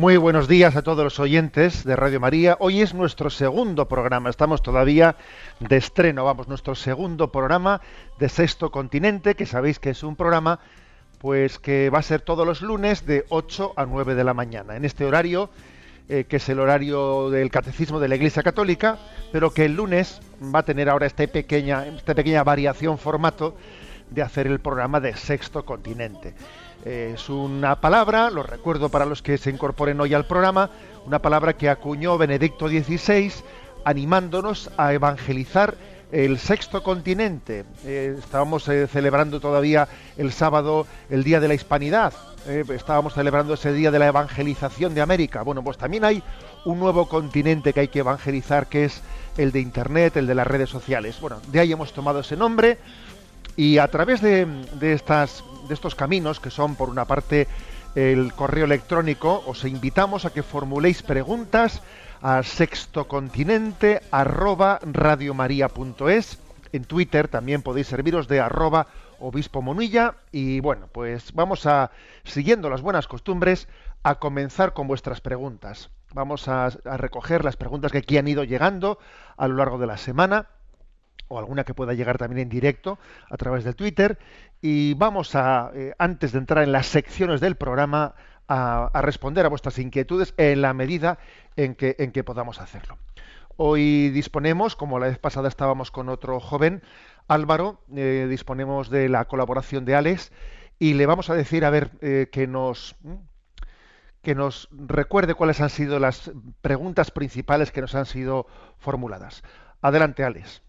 Muy buenos días a todos los oyentes de Radio María. Hoy es nuestro segundo programa. Estamos todavía de estreno, vamos, nuestro segundo programa de Sexto Continente, que sabéis que es un programa pues que va a ser todos los lunes de 8 a 9 de la mañana. En este horario, eh, que es el horario del Catecismo de la Iglesia Católica, pero que el lunes va a tener ahora esta pequeña, esta pequeña variación formato de hacer el programa de Sexto Continente es una palabra, lo recuerdo para los que se incorporen hoy al programa, una palabra que acuñó Benedicto XVI animándonos a evangelizar el sexto continente. Eh, estábamos eh, celebrando todavía el sábado el Día de la Hispanidad. Eh, estábamos celebrando ese Día de la Evangelización de América. Bueno, pues también hay un nuevo continente que hay que evangelizar, que es el de Internet, el de las redes sociales. Bueno, de ahí hemos tomado ese nombre y a través de, estos caminos, que son por una parte el correo electrónico, os invitamos a que formuléis preguntas a sextocontinente arroba radiomaria.es. En Twitter también podéis serviros de arroba obispo monilla. Y bueno, pues vamos a, siguiendo las buenas costumbres, a comenzar con vuestras preguntas. Vamos a recoger las preguntas que aquí han ido llegando a lo largo de la semana o alguna que pueda llegar también en directo a través del Twitter. Y vamos a, eh, antes de entrar en las secciones del programa, a, responder a vuestras inquietudes en la medida en que, en que podamos hacerlo. Hoy disponemos, como la vez pasada estábamos con otro joven, Álvaro, eh, disponemos de la colaboración de Alex y le vamos a decir, a ver, eh, que nos que nos recuerde cuáles han sido las preguntas principales que nos han sido formuladas. Adelante, Alex.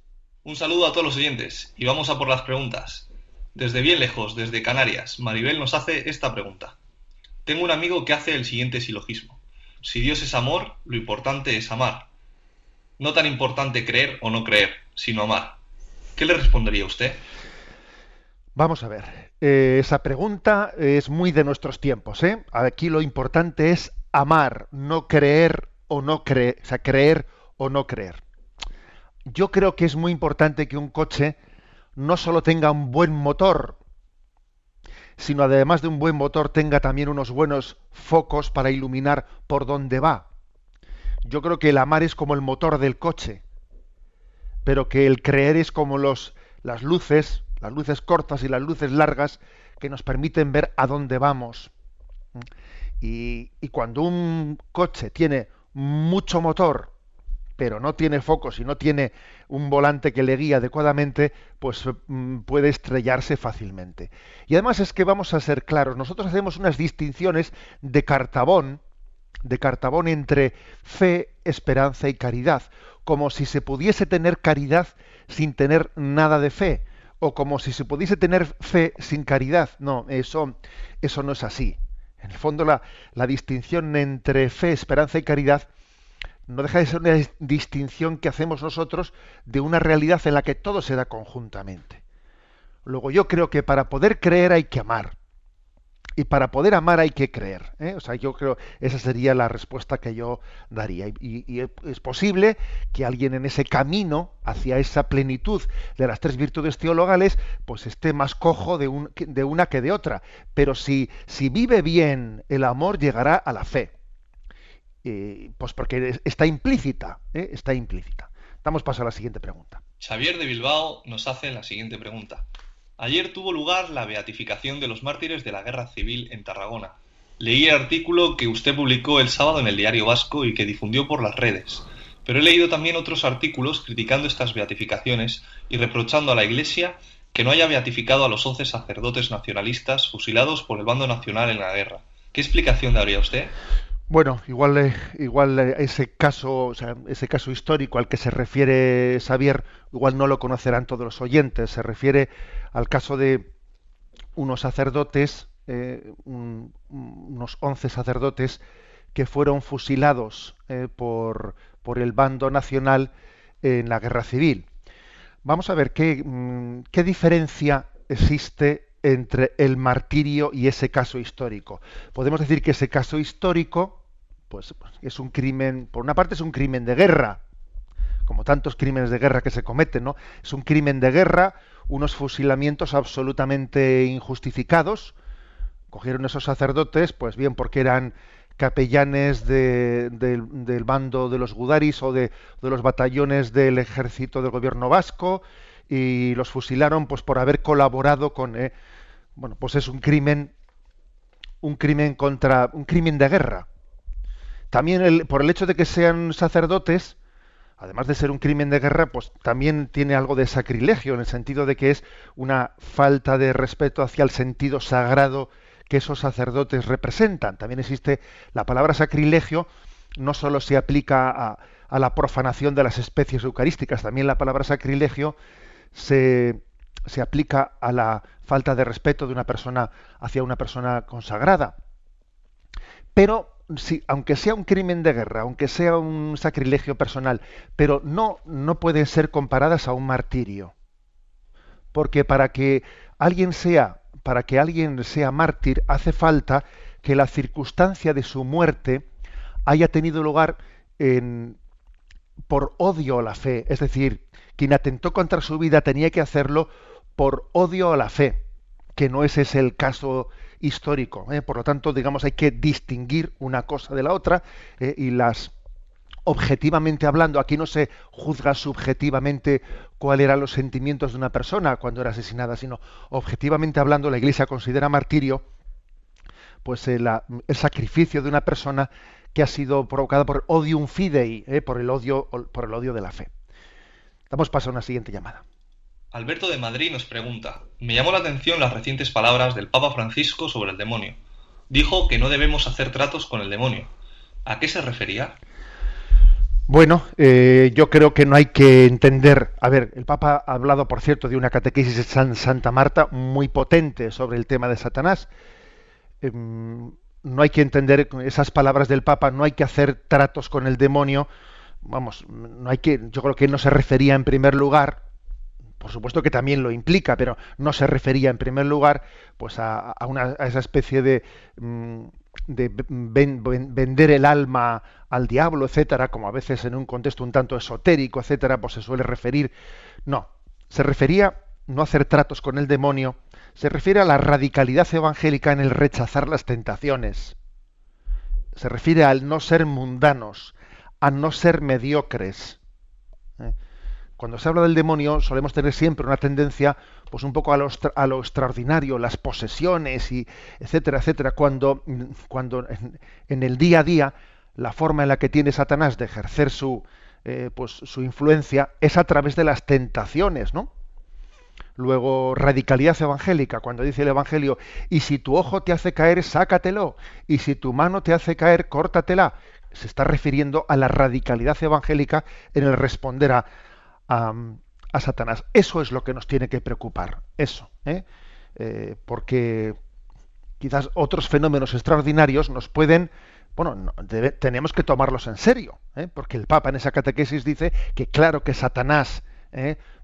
Un saludo a todos los oyentes y vamos a por las preguntas. Desde bien lejos, desde Canarias, Maribel nos hace esta pregunta. Tengo un amigo que hace el siguiente silogismo. Si Dios es amor, lo importante es amar. No tan importante creer o no creer, sino amar. ¿Qué le respondería usted? Vamos a ver. Eh, esa pregunta es muy de nuestros tiempos. ¿eh? Aquí lo importante es amar, no creer o no creer, o sea, creer o no creer yo creo que es muy importante que un coche no solo tenga un buen motor, sino además de un buen motor tenga también unos buenos focos para iluminar por dónde va. Yo creo que el amar es como el motor del coche, pero que el creer es como los, las luces, las luces cortas y las luces largas que nos permiten ver a dónde vamos. Y, y cuando un coche tiene mucho motor pero no tiene focos y no tiene un volante que le guíe adecuadamente, pues mm, puede estrellarse fácilmente. Y además es que vamos a ser claros, nosotros hacemos unas distinciones de cartabón, de cartabón entre fe, esperanza y caridad, como si se pudiese tener caridad sin tener nada de fe, o como si se pudiese tener fe sin caridad. No, eso, eso no es así. En el fondo la, la distinción entre fe, esperanza y caridad no deja de ser una distinción que hacemos nosotros de una realidad en la que todo se da conjuntamente. Luego yo creo que para poder creer hay que amar. Y para poder amar hay que creer. ¿eh? O sea, yo creo esa sería la respuesta que yo daría. Y, es posible que alguien en ese camino hacia esa plenitud de las tres virtudes teologales, pues esté más cojo de, de una que de otra. Pero si, si vive bien el amor, llegará a la fe. Eh, pues porque está implícita, ¿eh? está implícita. Damos paso a la siguiente pregunta. Xavier de Bilbao nos hace la siguiente pregunta. Ayer tuvo lugar la beatificación de los mártires de la guerra civil en Tarragona. Leí el artículo que usted publicó el sábado en el Diario Vasco y que difundió por las redes. pero he leído también otros artículos criticando estas beatificaciones y reprochando a la Iglesia que no haya beatificado a los once sacerdotes nacionalistas fusilados por el bando nacional en la guerra. ¿Qué explicación daría usted? Bueno, igual, eh, igual eh, ese caso, o sea, ese caso histórico al que se refiere Xavier, igual no lo conocerán todos los oyentes. Se refiere al caso de unos sacerdotes, eh, unos once sacerdotes que fueron fusilados por, por el bando nacional en la guerra civil. Vamos a ver qué, mm, qué diferencia existe entre el martirio y ese caso histórico. Podemos decir que ese caso histórico pues, pues es un crimen, por una parte es un crimen de guerra, como tantos crímenes de guerra que se cometen, ¿no? Es un crimen de guerra, unos fusilamientos absolutamente injustificados. Cogieron esos sacerdotes, pues bien, porque eran capellanes del bando de los gudaris o de, los batallones del ejército del gobierno vasco y los fusilaron pues por haber colaborado con eh, bueno pues es un crimen un crimen contra un crimen de guerra también por el hecho de que sean sacerdotes, además de ser un crimen de guerra, pues también tiene algo de sacrilegio, en el sentido de que es una falta de respeto hacia el sentido sagrado que esos sacerdotes representan. También existe la palabra sacrilegio, no solo se aplica a, a la profanación de las especies eucarísticas, también la palabra sacrilegio se, se aplica a la falta de respeto de una persona hacia una persona consagrada. Pero aunque sea un crimen de guerra, aunque sea un sacrilegio personal, pero no, no pueden ser comparadas a un martirio. Porque para que alguien sea, para que alguien sea mártir, hace falta que la circunstancia de su muerte haya tenido lugar en, por odio a la fe. Es decir, quien atentó contra su vida tenía que hacerlo por odio a la fe, que no ese es el caso histórico. ¿eh? Por lo tanto, digamos, hay que distinguir una cosa de la otra ¿eh? y las objetivamente hablando, aquí no se juzga subjetivamente cuáles eran los sentimientos de una persona cuando era asesinada, sino objetivamente hablando, la Iglesia considera martirio pues el, sacrificio de una persona que ha sido provocada por odium fidei, ¿eh? por el odio por el odio de la fe. Damos paso a una siguiente llamada. Alberto de Madrid nos pregunta, me llamó la atención las recientes palabras del Papa Francisco sobre el demonio. Dijo que no debemos hacer tratos con el demonio. ¿A qué se refería? Bueno, eh, yo creo que no hay que entender. A ver, el Papa ha hablado, por cierto, de una catequesis de San Santa Marta muy potente sobre el tema de Satanás. Em, no hay que entender esas palabras del Papa, no hay que hacer tratos con el demonio. Vamos, no hay que. Yo creo que no se refería en primer lugar por supuesto que también lo implica, pero no se refería en primer lugar pues a, una, esa especie de, mm, de vender el alma al diablo, etcétera, como a veces en un contexto un tanto esotérico, etcétera, pues se suele referir. No, se refería no a hacer tratos con el demonio, se refiere a la radicalidad evangélica en el rechazar las tentaciones. Se refiere al no ser mundanos, a no ser mediocres. Cuando se habla del demonio solemos tener siempre una tendencia pues un poco a lo, a lo extraordinario, las posesiones y etcétera, etcétera, cuando, cuando en, el día a día la forma en la que tiene Satanás de ejercer su, eh, pues, su influencia es a través de las tentaciones, ¿no? Luego, radicalidad evangélica, cuando dice el Evangelio, y si tu ojo te hace caer, sácatelo, y si tu mano te hace caer, córtatela. Se está refiriendo a la radicalidad evangélica en el responder a, a, Satanás. Eso es lo que nos tiene que preocupar, eso, ¿eh? Eh, porque quizás otros fenómenos extraordinarios nos pueden, bueno, tenemos que tomarlos en serio, ¿eh? porque el Papa en esa catequesis dice que claro que Satanás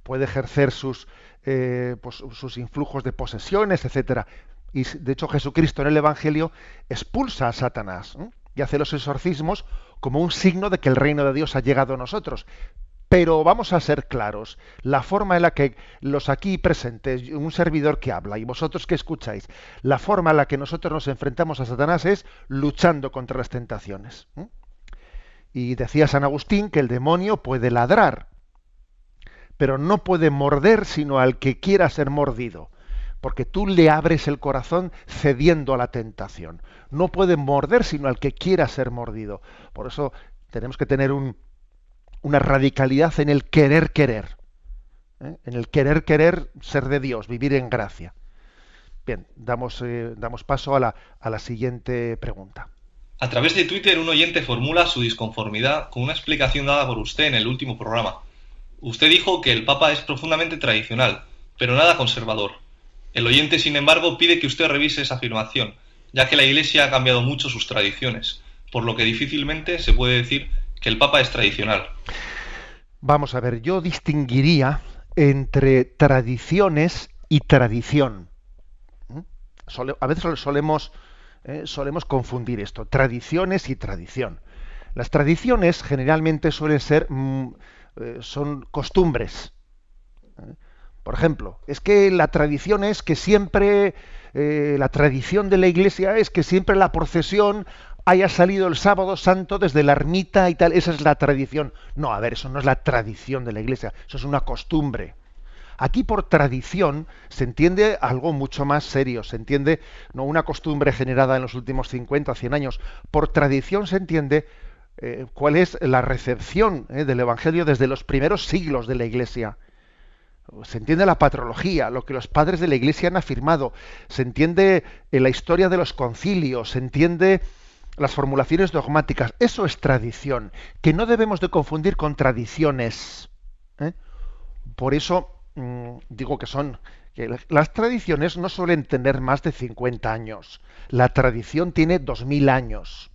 puede ejercer sus, pues, sus influjos de posesiones, etcétera. Y de hecho Jesucristo en el Evangelio expulsa a Satanás y hace los exorcismos como un signo de que el reino de Dios ha llegado a nosotros. Pero vamos a ser claros, la forma en la que los aquí presentes, un servidor que habla y vosotros que escucháis, la forma en la que nosotros nos enfrentamos a Satanás es luchando contra las tentaciones. Y decía San Agustín que el demonio puede ladrar, pero no puede morder sino al que quiera ser mordido, porque tú le abres el corazón cediendo a la tentación. No puede morder sino al que quiera ser mordido. Por eso tenemos que tener un, una radicalidad en el querer querer, ¿eh? en el querer querer ser de Dios, vivir en gracia. Bien, damos, eh, damos paso a la, a la siguiente pregunta. A través de Twitter un oyente formula su disconformidad con una explicación dada por usted en el último programa. Usted dijo que el Papa es profundamente tradicional, pero nada conservador. El oyente, sin embargo, pide que usted revise esa afirmación, ya que la Iglesia ha cambiado mucho sus tradiciones, por lo que difícilmente se puede decir que el Papa es tradicional. Vamos a ver, yo distinguiría entre tradiciones y tradición a veces solemos, eh, solemos confundir esto, tradiciones y tradición. Las tradiciones generalmente suelen ser, mm, eh, son costumbres. ¿eh? Por ejemplo, es que la tradición es que siempre, la tradición de la iglesia es que siempre la procesión haya salido el sábado santo desde la ermita y tal, esa es la tradición. No, a ver, eso no es la tradición de la iglesia, eso es una costumbre. Aquí por tradición se entiende algo mucho más serio, se entiende no una costumbre generada en los últimos 50 o 100 años, por tradición se entiende eh, cuál es la recepción eh, del Evangelio desde los primeros siglos de la Iglesia. Se entiende la patrología, lo que los padres de la Iglesia han afirmado, se entiende en la historia de los concilios, se entiende las formulaciones dogmáticas. Eso es tradición, que no debemos de confundir con tradiciones. ¿eh? Por eso Mm, digo que son que las tradiciones no suelen tener más de 50 años. La tradición tiene 2000 años.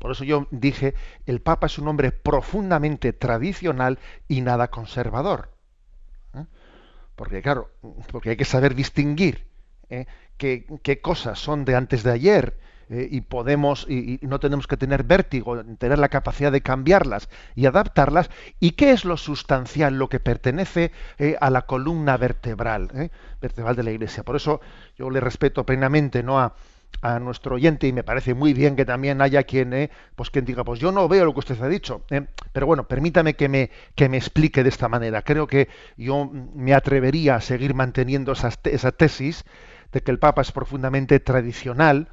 Por eso yo dije, el Papa es un hombre profundamente tradicional y nada conservador. ¿eh? Porque claro, porque hay que saber distinguir ¿eh? qué, qué, cosas son de antes de ayer eh, y podemos y, no tenemos que tener vértigo, tener la capacidad de cambiarlas y adaptarlas. ¿Y qué es lo sustancial, lo que pertenece eh, a la columna vertebral, eh, vertebral de la Iglesia? Por eso yo le respeto plenamente, no a, a nuestro oyente y me parece muy bien que también haya quien pues quien diga pues yo no veo lo que usted ha dicho pero bueno permítame que me que me explique de esta manera creo que yo me atrevería a seguir manteniendo esa tesis de que el Papa es profundamente tradicional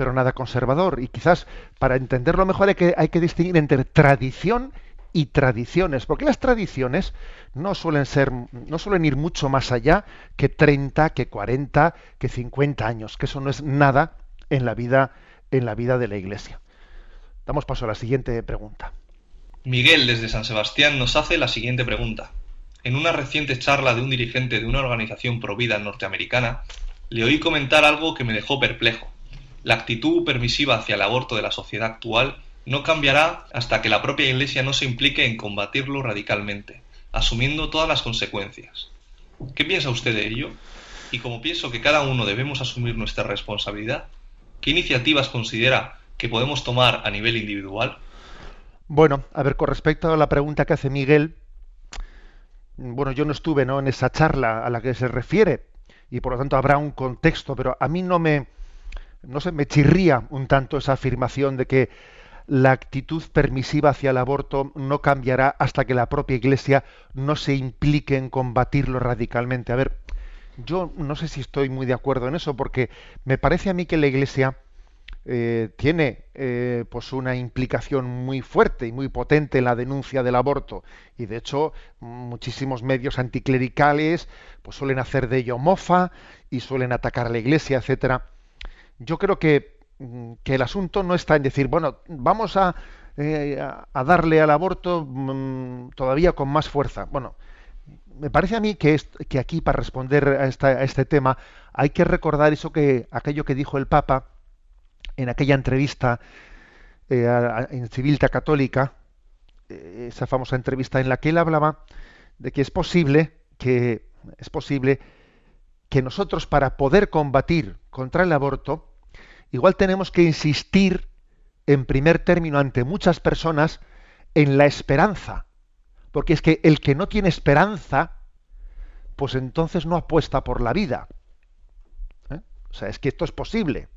pero nada conservador. Y quizás para entenderlo mejor hay que, distinguir entre tradición y tradiciones, porque las tradiciones no suelen ser, no suelen ir mucho más allá que 30, que 40, que 50 años, que eso no es nada en la vida, en la vida de la Iglesia. Damos paso a la siguiente pregunta. Miguel desde San Sebastián nos hace la siguiente pregunta. En una reciente charla de un dirigente de una organización provida norteamericana, le oí comentar algo que me dejó perplejo. La actitud permisiva hacia el aborto de la sociedad actual no cambiará hasta que la propia Iglesia no se implique en combatirlo radicalmente, asumiendo todas las consecuencias. ¿Qué piensa usted de ello? Y como pienso que cada uno debemos asumir nuestra responsabilidad, ¿qué iniciativas considera que podemos tomar a nivel individual? Bueno, a ver, con respecto a la pregunta que hace Miguel, bueno, yo no estuve ¿no? en esa charla a la que se refiere y por lo tanto habrá un contexto, pero a mí no me, no sé, me chirría un tanto esa afirmación de que la actitud permisiva hacia el aborto no cambiará hasta que la propia Iglesia no se implique en combatirlo radicalmente. A ver, yo no sé si estoy muy de acuerdo en eso, porque me parece a mí que la Iglesia eh, tiene eh, pues una implicación muy fuerte y muy potente en la denuncia del aborto y de hecho muchísimos medios anticlericales pues suelen hacer de ello mofa y suelen atacar a la Iglesia, etcétera yo creo mm, que, el asunto no está en decir, bueno, vamos a, eh, a darle al aborto mm, todavía con más fuerza. Bueno, me parece a mí que, que aquí para responder a, este tema hay que recordar eso que aquello que dijo el Papa en aquella entrevista eh, en Civilta Católica, eh, esa famosa entrevista en la que él hablaba de que es posible que es posible que nosotros para poder combatir contra el aborto igual tenemos que insistir en primer término ante muchas personas en la esperanza. Porque es que el que no tiene esperanza, pues entonces no apuesta por la vida. ¿eh? O sea, es que esto es posible.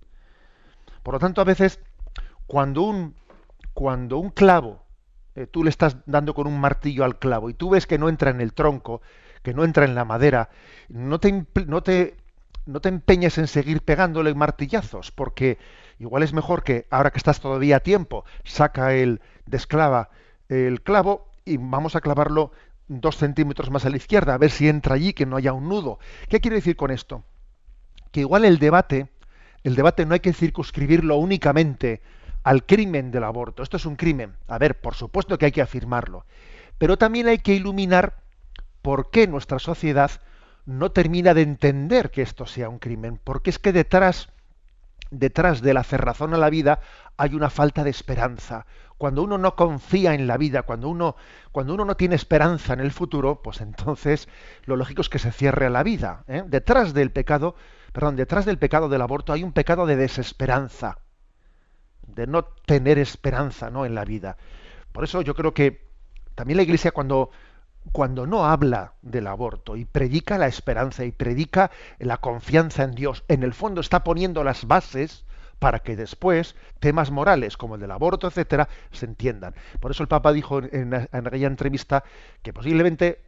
Por lo tanto, a veces, cuando un, cuando un clavo, eh, tú le estás dando con un martillo al clavo y tú ves que no entra en el tronco, que no entra en la madera, no te, no te no te empeñes en seguir pegándole martillazos, porque igual es mejor que, ahora que estás todavía a tiempo, saca el desclava el clavo y vamos a clavarlo dos centímetros más a la izquierda, a ver si entra allí, que no haya un nudo. ¿Qué quiero decir con esto? Que igual el debate, el debate no hay que circunscribirlo únicamente al crimen del aborto. Esto es un crimen. A ver, por supuesto que hay que afirmarlo. Pero también hay que iluminar por qué nuestra sociedad no termina de entender que esto sea un crimen. Porque es que detrás, detrás de la cerrazón a la vida hay una falta de esperanza. Cuando uno no confía en la vida, cuando uno, cuando uno no tiene esperanza en el futuro, pues entonces lo lógico es que se cierre a la vida. ¿eh? Detrás del pecado, perdón, detrás del pecado del aborto hay un pecado de desesperanza, de no tener esperanza ¿no? en la vida. Por eso yo creo que también la Iglesia cuando, cuando no habla del aborto y predica la esperanza y predica la confianza en Dios, en el fondo está poniendo las bases para que después temas morales como el del aborto, etcétera, se entiendan. Por eso el Papa dijo en, aquella entrevista que posiblemente,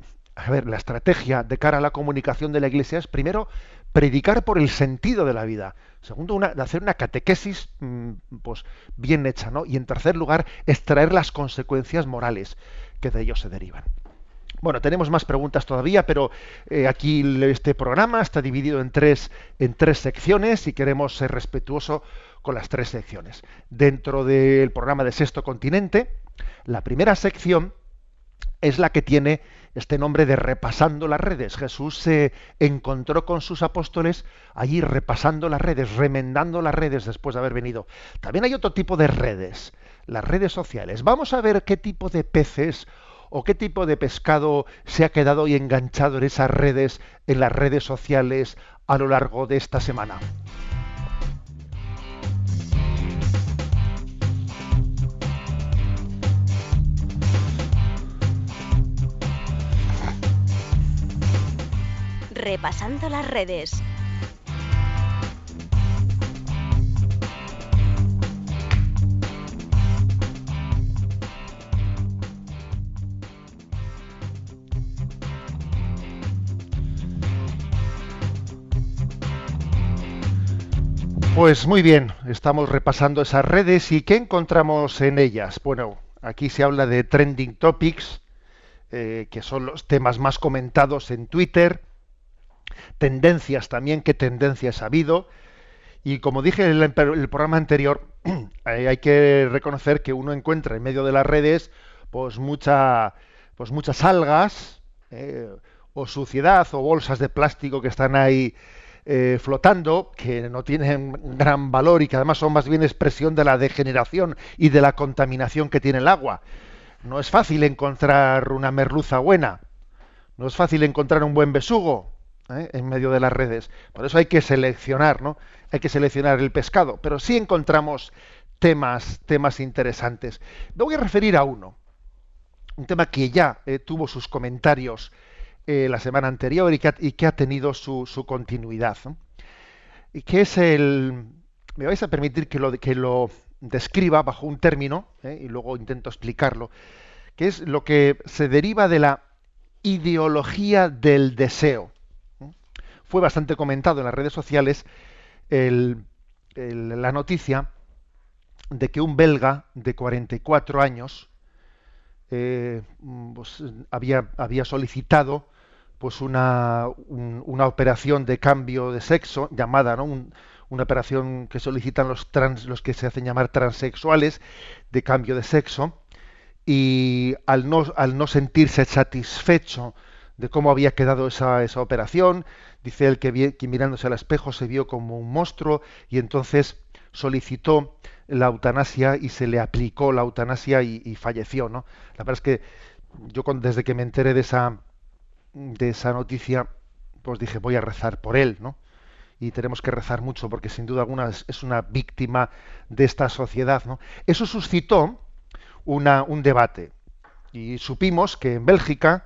la estrategia de cara a la comunicación de la Iglesia es primero predicar por el sentido de la vida. Segundo, una, hacer una catequesis mm, pues, bien hecha, ¿no? Y en tercer lugar, extraer las consecuencias morales que de ellos se derivan. Bueno, tenemos más preguntas todavía, pero eh, aquí este programa está dividido en tres, en tres secciones y queremos ser respetuosos con las tres secciones. Dentro del programa de Sexto Continente, la primera sección es la que tiene este nombre de repasando las redes. Jesús se encontró con sus apóstoles allí repasando las redes, remendando las redes después de haber venido. También hay otro tipo de redes, las redes sociales. Vamos a ver qué tipo de peces o qué tipo de pescado se ha quedado y enganchado en esas redes, en las redes sociales a lo largo de esta semana. Repasando las redes. Pues muy bien, estamos repasando esas redes y ¿qué encontramos en ellas? Bueno, aquí se habla de trending topics, eh, que son los temas más comentados en Twitter, tendencias también, qué tendencias ha habido, y como dije en el, programa anterior, hay que reconocer que uno encuentra en medio de las redes pues, mucha, pues muchas algas, eh, o suciedad, o bolsas de plástico que están ahí eh, flotando, que no tienen gran valor y que además son más bien expresión de la degeneración y de la contaminación que tiene el agua. No es fácil encontrar una merluza buena, no es fácil encontrar un buen besugo ¿eh? en medio de las redes. Por eso hay que seleccionar, ¿no? Hay que seleccionar el pescado, pero sí encontramos temas, temas interesantes. Me voy a referir a uno, un tema que ya eh, tuvo sus comentarios eh, la semana anterior y que ha, tenido su, continuidad. Y que es el... Me vais a permitir que lo, que lo describa bajo un término, ¿eh? y luego intento explicarlo, que es lo que se deriva de la ideología del deseo. Fue bastante comentado en las redes sociales la noticia de que un belga de 44 años eh, pues, había, había solicitado pues una, una operación de cambio de sexo llamada, ¿no? una operación que solicitan los trans, los que se hacen llamar transexuales de cambio de sexo y al no, al no sentirse satisfecho de cómo había quedado esa, esa operación, dice él que, mirándose al espejo se vio como un monstruo y entonces solicitó la eutanasia y se le aplicó la eutanasia y, falleció, ¿no? La verdad es que yo desde que me enteré de esa de esa noticia, pues dije, voy a rezar por él, ¿no? Y tenemos que rezar mucho porque sin duda alguna es, una víctima de esta sociedad, ¿no? Eso suscitó una, un debate y supimos que en Bélgica,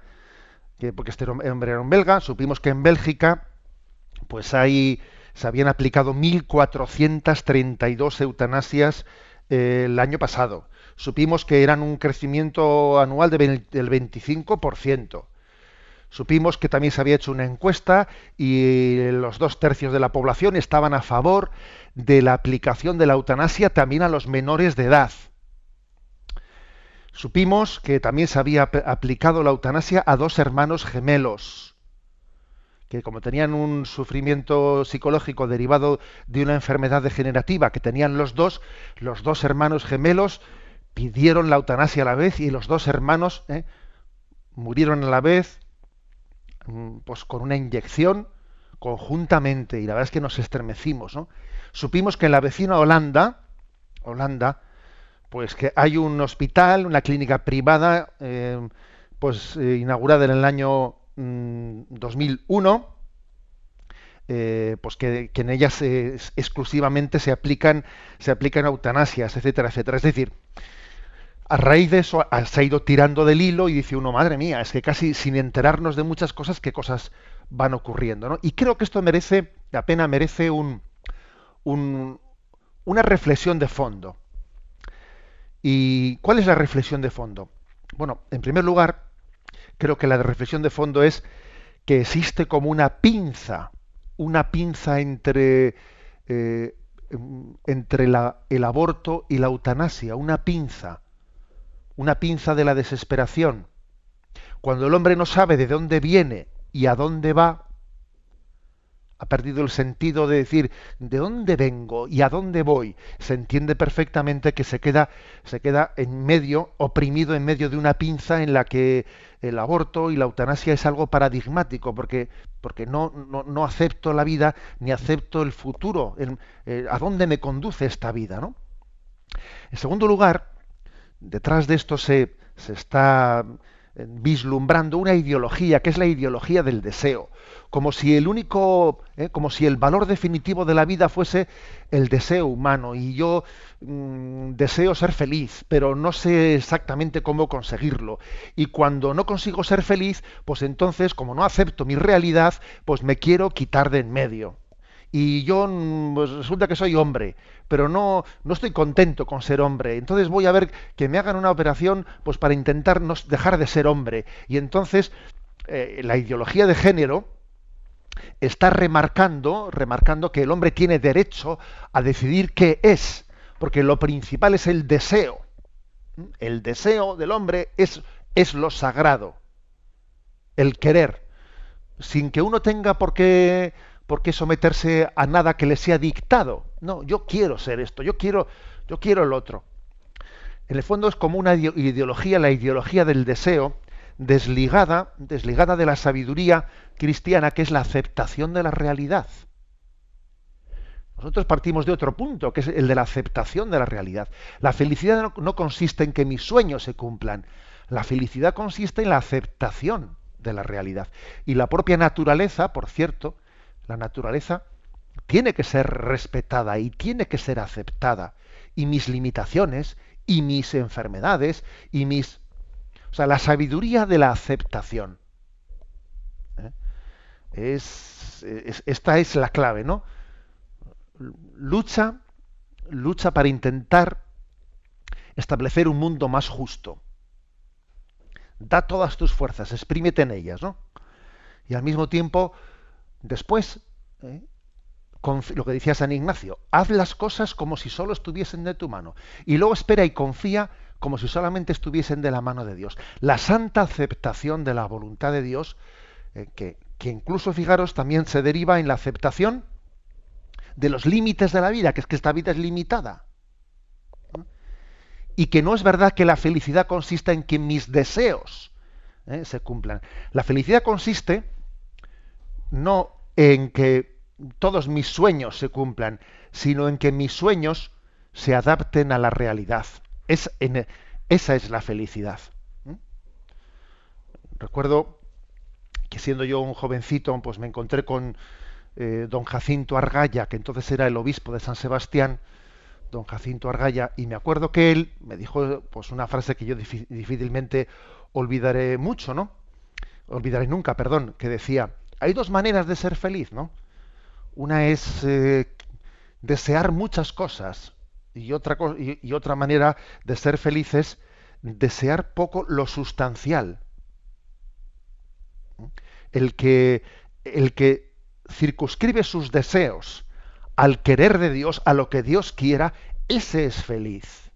que, porque este hombre era un belga, supimos que en Bélgica, pues ahí se habían aplicado 1.432 eutanasias eh, el año pasado. Supimos que eran un crecimiento anual de, del 25%. Supimos que también se había hecho una encuesta y los dos tercios de la población estaban a favor de la aplicación de la eutanasia también a los menores de edad. Supimos que también se había aplicado la eutanasia a dos hermanos gemelos, que como tenían un sufrimiento psicológico derivado de una enfermedad degenerativa que tenían los dos, los dos hermanos gemelos pidieron la eutanasia a la vez y los dos hermanos ¿eh? murieron a la vez pues con una inyección conjuntamente y la verdad es que nos estremecimos ¿no? supimos que en la vecina Holanda Holanda pues que hay un hospital una clínica privada eh, pues eh, inaugurada en el año 2001 mm, eh, pues que, en ellas exclusivamente se aplican se aplican eutanasias etcétera etcétera es decir a raíz de eso se ha ido tirando del hilo y dice uno, madre mía, es que casi sin enterarnos de muchas cosas, qué cosas van ocurriendo. ¿no? Y creo que esto merece, la pena merece un, una reflexión de fondo. ¿Y cuál es la reflexión de fondo? Bueno, en primer lugar, creo que la reflexión de fondo es que existe como una pinza, una pinza entre, eh, entre el aborto y la eutanasia, una pinza una pinza de la desesperación. Cuando el hombre no sabe de dónde viene y a dónde va, ha perdido el sentido de decir de dónde vengo y a dónde voy, se entiende perfectamente que se queda, se queda en medio, oprimido en medio de una pinza en la que el aborto y la eutanasia es algo paradigmático, porque, porque no, no, acepto la vida ni acepto el futuro, eh, a dónde me conduce esta vida. ¿no? En segundo lugar, detrás de esto se, se está eh, vislumbrando una ideología que es la ideología del deseo, como si el único, eh, como si el valor definitivo de la vida fuese el deseo humano. Y yo mm, deseo ser feliz, pero no sé exactamente cómo conseguirlo. Y cuando no consigo ser feliz, pues entonces como no acepto mi realidad, pues me quiero quitar de en medio. Y yo mm, pues resulta que soy hombre, pero no, no estoy contento con ser hombre. Entonces voy a ver que me hagan una operación pues para intentar no dejar de ser hombre. Y entonces eh, la ideología de género está remarcando, remarcando que el hombre tiene derecho a decidir qué es, porque lo principal es el deseo. El deseo del hombre es, es lo sagrado, el querer, sin que uno tenga por qué por qué someterse a nada que le sea dictado. No, yo quiero ser esto, yo quiero, yo quiero el otro. En el fondo es como una ideología, la ideología del deseo, desligada, desligada de la sabiduría cristiana, que es la aceptación de la realidad. Nosotros partimos de otro punto, que es el de la aceptación de la realidad. La felicidad no, no consiste en que mis sueños se cumplan. La felicidad consiste en la aceptación de la realidad. Y la propia naturaleza, por cierto, la naturaleza tiene que ser respetada y tiene que ser aceptada. Y mis limitaciones y mis enfermedades y mis... O sea, la sabiduría de la aceptación. ¿eh? Es, esta es la clave, ¿no? Lucha, lucha para intentar establecer un mundo más justo. Da todas tus fuerzas, exprímete en ellas, ¿no? Y al mismo tiempo Después, ¿eh? lo que decía San Ignacio, haz las cosas como si solo estuviesen de tu mano. Y luego espera y confía como si solamente estuviesen de la mano de Dios. La santa aceptación de la voluntad de Dios, eh, que, que, incluso, fijaros, también se deriva en la aceptación de los límites de la vida, que es que esta vida es limitada. Y que no es verdad que la felicidad consista en que mis deseos ¿eh? se cumplan. La felicidad consiste no en que todos mis sueños se cumplan, sino en que mis sueños se adapten a la realidad. Es en, esa es la felicidad. Recuerdo que siendo yo un jovencito, pues me encontré con eh, don Jacinto Argaya, que entonces era el obispo de San Sebastián, don Jacinto Argaya, y me acuerdo que él me dijo pues una frase que yo difícilmente olvidaré mucho, ¿no? Olvidaré nunca, perdón, que decía, hay dos maneras de ser feliz, ¿no? Una es eh, desear muchas cosas y otra, y, otra manera de ser feliz es desear poco lo sustancial. El que, el que circunscribe sus deseos al querer de Dios, a lo que Dios quiera, ese es feliz.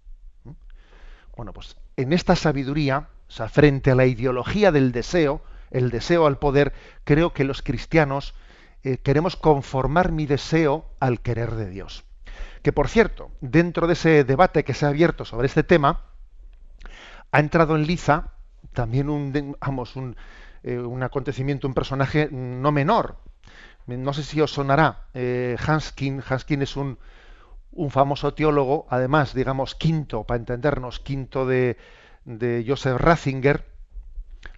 Bueno, pues en esta sabiduría, o sea, frente a la ideología del deseo, el deseo al poder, creo que los cristianos eh, queremos conformar mi deseo al querer de Dios. Que por cierto, dentro de ese debate que se ha abierto sobre este tema, ha entrado en liza también un, un, eh, un acontecimiento, un personaje no menor. No sé si os sonará. Eh, Hanskin, Hanskin es un, un famoso teólogo, además, digamos, quinto, para entendernos, quinto de, de Joseph Ratzinger.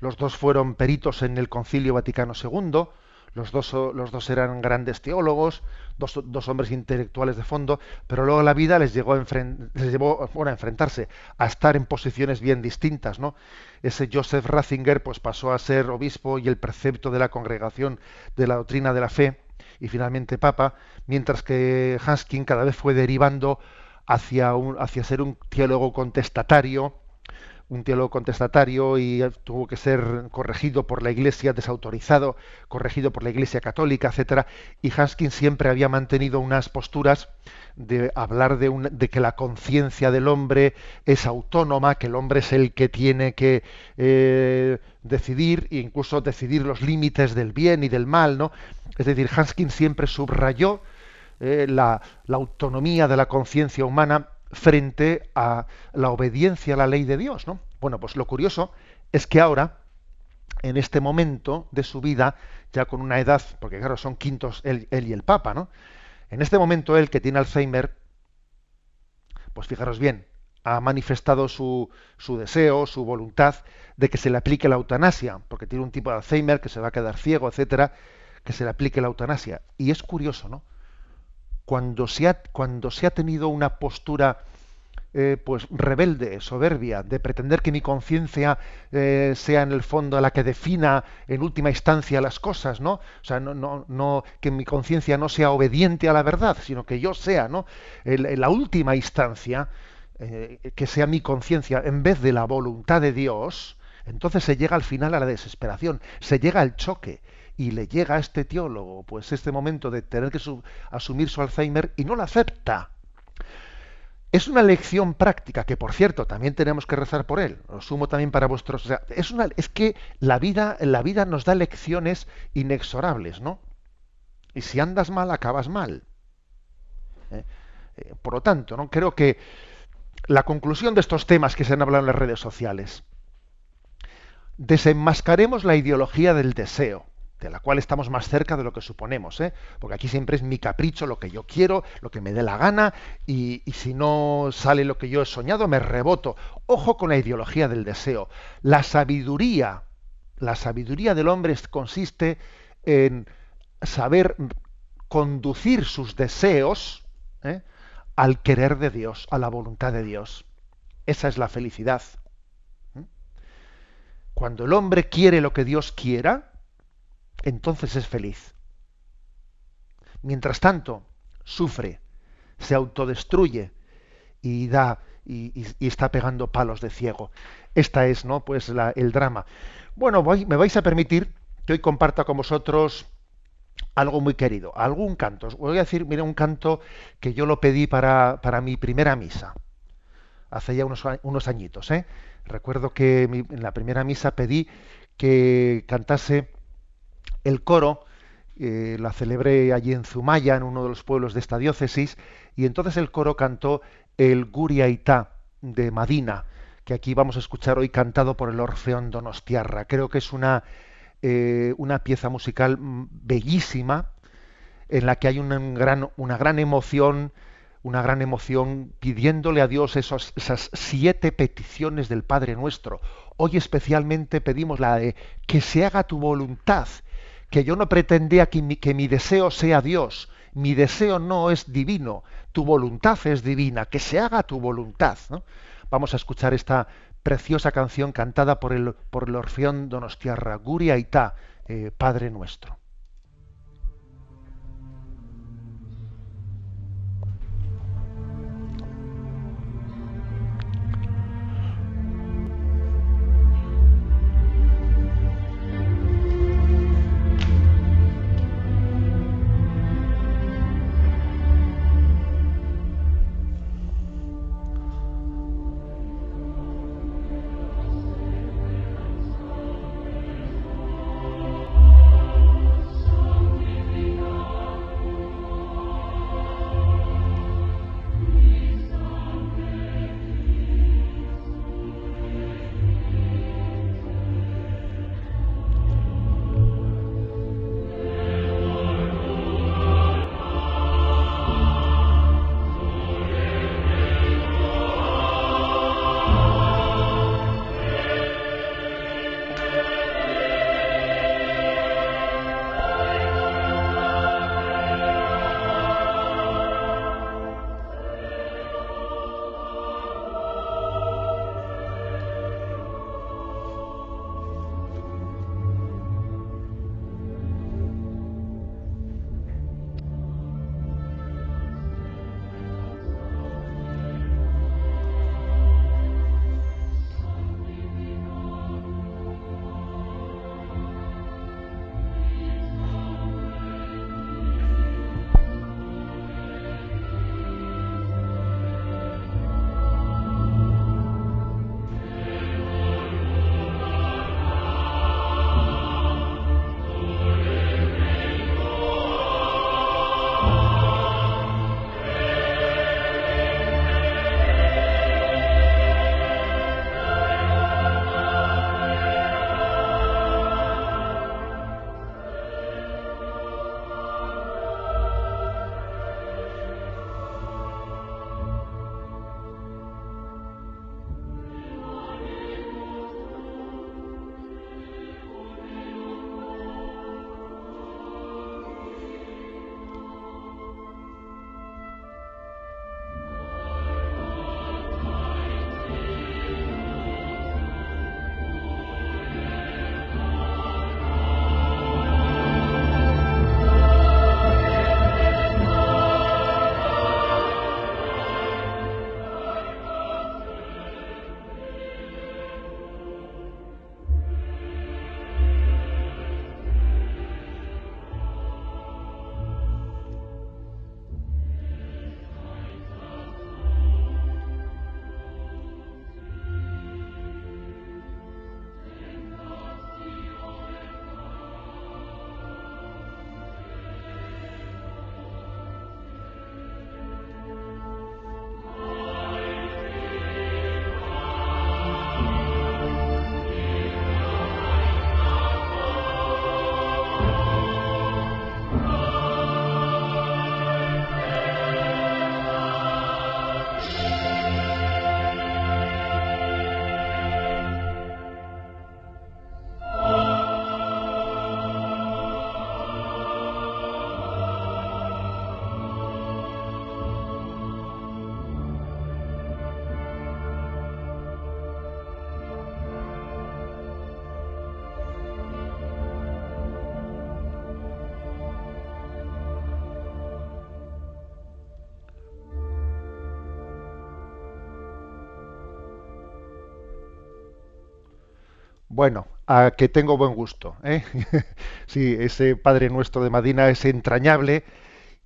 Los dos fueron peritos en el Concilio Vaticano II los dos, los dos eran grandes teólogos, dos, dos, hombres intelectuales de fondo, pero luego la vida les, llegó a les llevó a enfrentarse, a estar en posiciones bien distintas. ¿no? Ese Joseph Ratzinger pues, pasó a ser obispo y el precepto de la congregación de la doctrina de la fe y finalmente papa, mientras que Hanskin cada vez fue derivando hacia, un, hacia ser un teólogo contestatario, un teólogo contestatario y tuvo que ser corregido por la Iglesia, desautorizado, corregido por la Iglesia católica, etcétera. Y Haskins siempre había mantenido unas posturas de hablar de, de que la conciencia del hombre es autónoma, que el hombre es el que tiene que eh, decidir, e incluso decidir los límites del bien y del mal, ¿no? Es decir, Haskins siempre subrayó eh, la autonomía de la conciencia humana frente a la obediencia a la ley de Dios, ¿no? Bueno, pues lo curioso es que ahora, en este momento de su vida, ya con una edad, porque claro, son quintos él, y el Papa, ¿no? En este momento él, que tiene Alzheimer, pues fijaros bien, ha manifestado su, su, deseo, su voluntad de que se le aplique la eutanasia, porque tiene un tipo de Alzheimer que se va a quedar ciego, etcétera, que se le aplique la eutanasia. Y es curioso, ¿no? Cuando se ha, cuando se ha tenido una postura eh, pues rebelde, soberbia, de pretender que mi conciencia eh, sea en el fondo la que defina en última instancia las cosas, ¿no? O sea, no, no, no que mi conciencia no sea obediente a la verdad, sino que yo sea, ¿no? En, la última instancia, eh, que sea mi conciencia en vez de la voluntad de Dios, entonces se llega al final a la desesperación, se llega al choque y le llega a este teólogo pues este momento de tener que asumir su Alzheimer y no lo acepta. Es una lección práctica que, por cierto, también tenemos que rezar por él. Lo sumo también para vuestros. Es que la vida, la vida nos da lecciones inexorables, ¿no? Y si andas mal, acabas mal. ¿Eh? Eh, por lo tanto, ¿no? creo que la conclusión de estos temas que se han hablado en las redes sociales, desenmascaremos la ideología del deseo de la cual estamos más cerca de lo que suponemos, ¿eh? porque aquí siempre es mi capricho, lo que yo quiero, lo que me dé la gana, y, si no sale lo que yo he soñado, me reboto. Ojo con la ideología del deseo. La sabiduría, la sabiduría del hombre consiste en saber conducir sus deseos ¿eh? al querer de Dios, a la voluntad de Dios. Esa es la felicidad. ¿eh? Cuando el hombre quiere lo que Dios quiera, entonces es feliz. Mientras tanto, sufre, se autodestruye y da y, está pegando palos de ciego. Esta es, ¿no? Pues el drama. Bueno, me vais a permitir que hoy comparta con vosotros algo muy querido, algún canto. Os voy a decir, mira, un canto que yo lo pedí para, para mi primera misa, hace ya unos, unos añitos. ¿eh? Recuerdo que en la primera misa pedí que cantase el coro eh, la celebré allí en Zumaya, en uno de los pueblos de esta diócesis, y entonces el coro cantó el Guriaitá de Madina, que aquí vamos a escuchar hoy cantado por el Orfeón Donostiarra. Creo que es una, eh, una pieza musical bellísima, en la que hay una gran, una gran emoción, una gran emoción pidiéndole a Dios esas siete peticiones del Padre nuestro. Hoy especialmente pedimos la de que se haga tu voluntad que yo no pretendía que mi, que mi deseo sea Dios, mi deseo no es divino, tu voluntad es divina, que se haga tu voluntad. Vamos a escuchar esta preciosa canción cantada por el, Orfeón Donostiarra, Guria Ita, eh, Padre nuestro. Bueno, a que tengo buen gusto. ¿eh? sí, ese Padre Nuestro de Madina es entrañable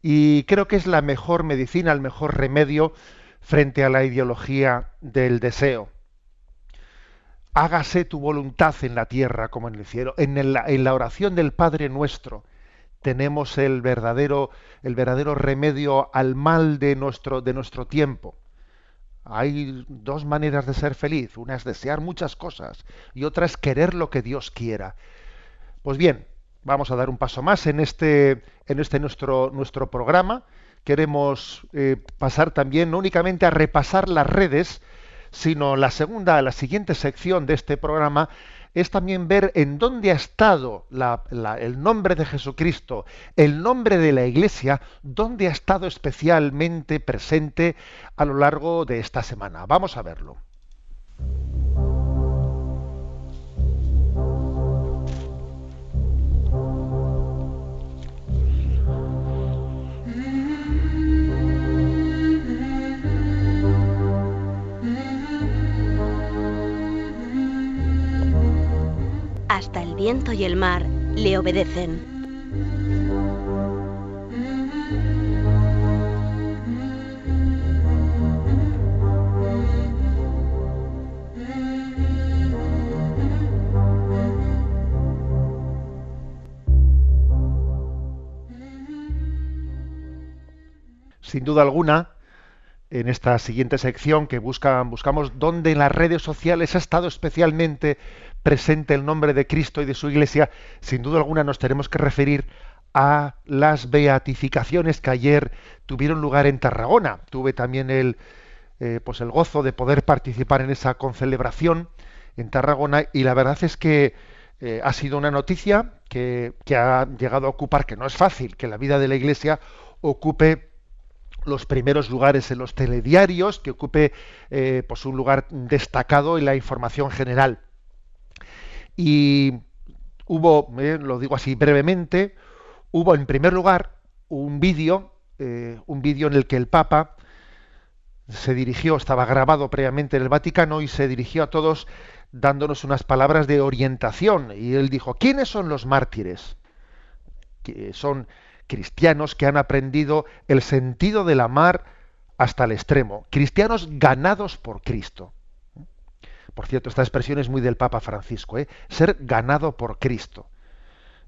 y creo que es la mejor medicina, el mejor remedio frente a la ideología del deseo. Hágase tu voluntad en la tierra como en el cielo. En, en la oración del Padre Nuestro tenemos el verdadero, el verdadero remedio al mal de nuestro, de nuestro tiempo. Hay dos maneras de ser feliz. Una es desear muchas cosas y otra es querer lo que Dios quiera. Pues bien, vamos a dar un paso más en este, en este nuestro, nuestro programa. Queremos eh, pasar también no únicamente a repasar las redes, sino la segunda, la siguiente sección de este programa es también ver en dónde ha estado el nombre de Jesucristo, el nombre de la Iglesia, dónde ha estado especialmente presente a lo largo de esta semana. Vamos a verlo. Hasta el viento y el mar le obedecen. Sin duda alguna, en esta siguiente sección que buscan, buscamos dónde en las redes sociales ha estado especialmente presente el nombre de Cristo y de su Iglesia, sin duda alguna nos tenemos que referir a las beatificaciones que ayer tuvieron lugar en Tarragona. Tuve también el, eh, pues el gozo de poder participar en esa concelebración en Tarragona y la verdad es que eh, ha sido una noticia que, ha llegado a ocupar, que no es fácil, que la vida de la Iglesia ocupe los primeros lugares en los telediarios, que ocupe eh, pues un lugar destacado en la información general. Y hubo, eh, lo digo así brevemente, hubo en primer lugar un vídeo, eh, un vídeo en el que el Papa se dirigió, estaba grabado previamente en el Vaticano y se dirigió a todos dándonos unas palabras de orientación. Y él dijo, ¿quiénes son los mártires? Que son cristianos que han aprendido el sentido del amar hasta el extremo, cristianos ganados por Cristo. Por cierto, esta expresión es muy del Papa Francisco, ¿eh? ser ganado por Cristo.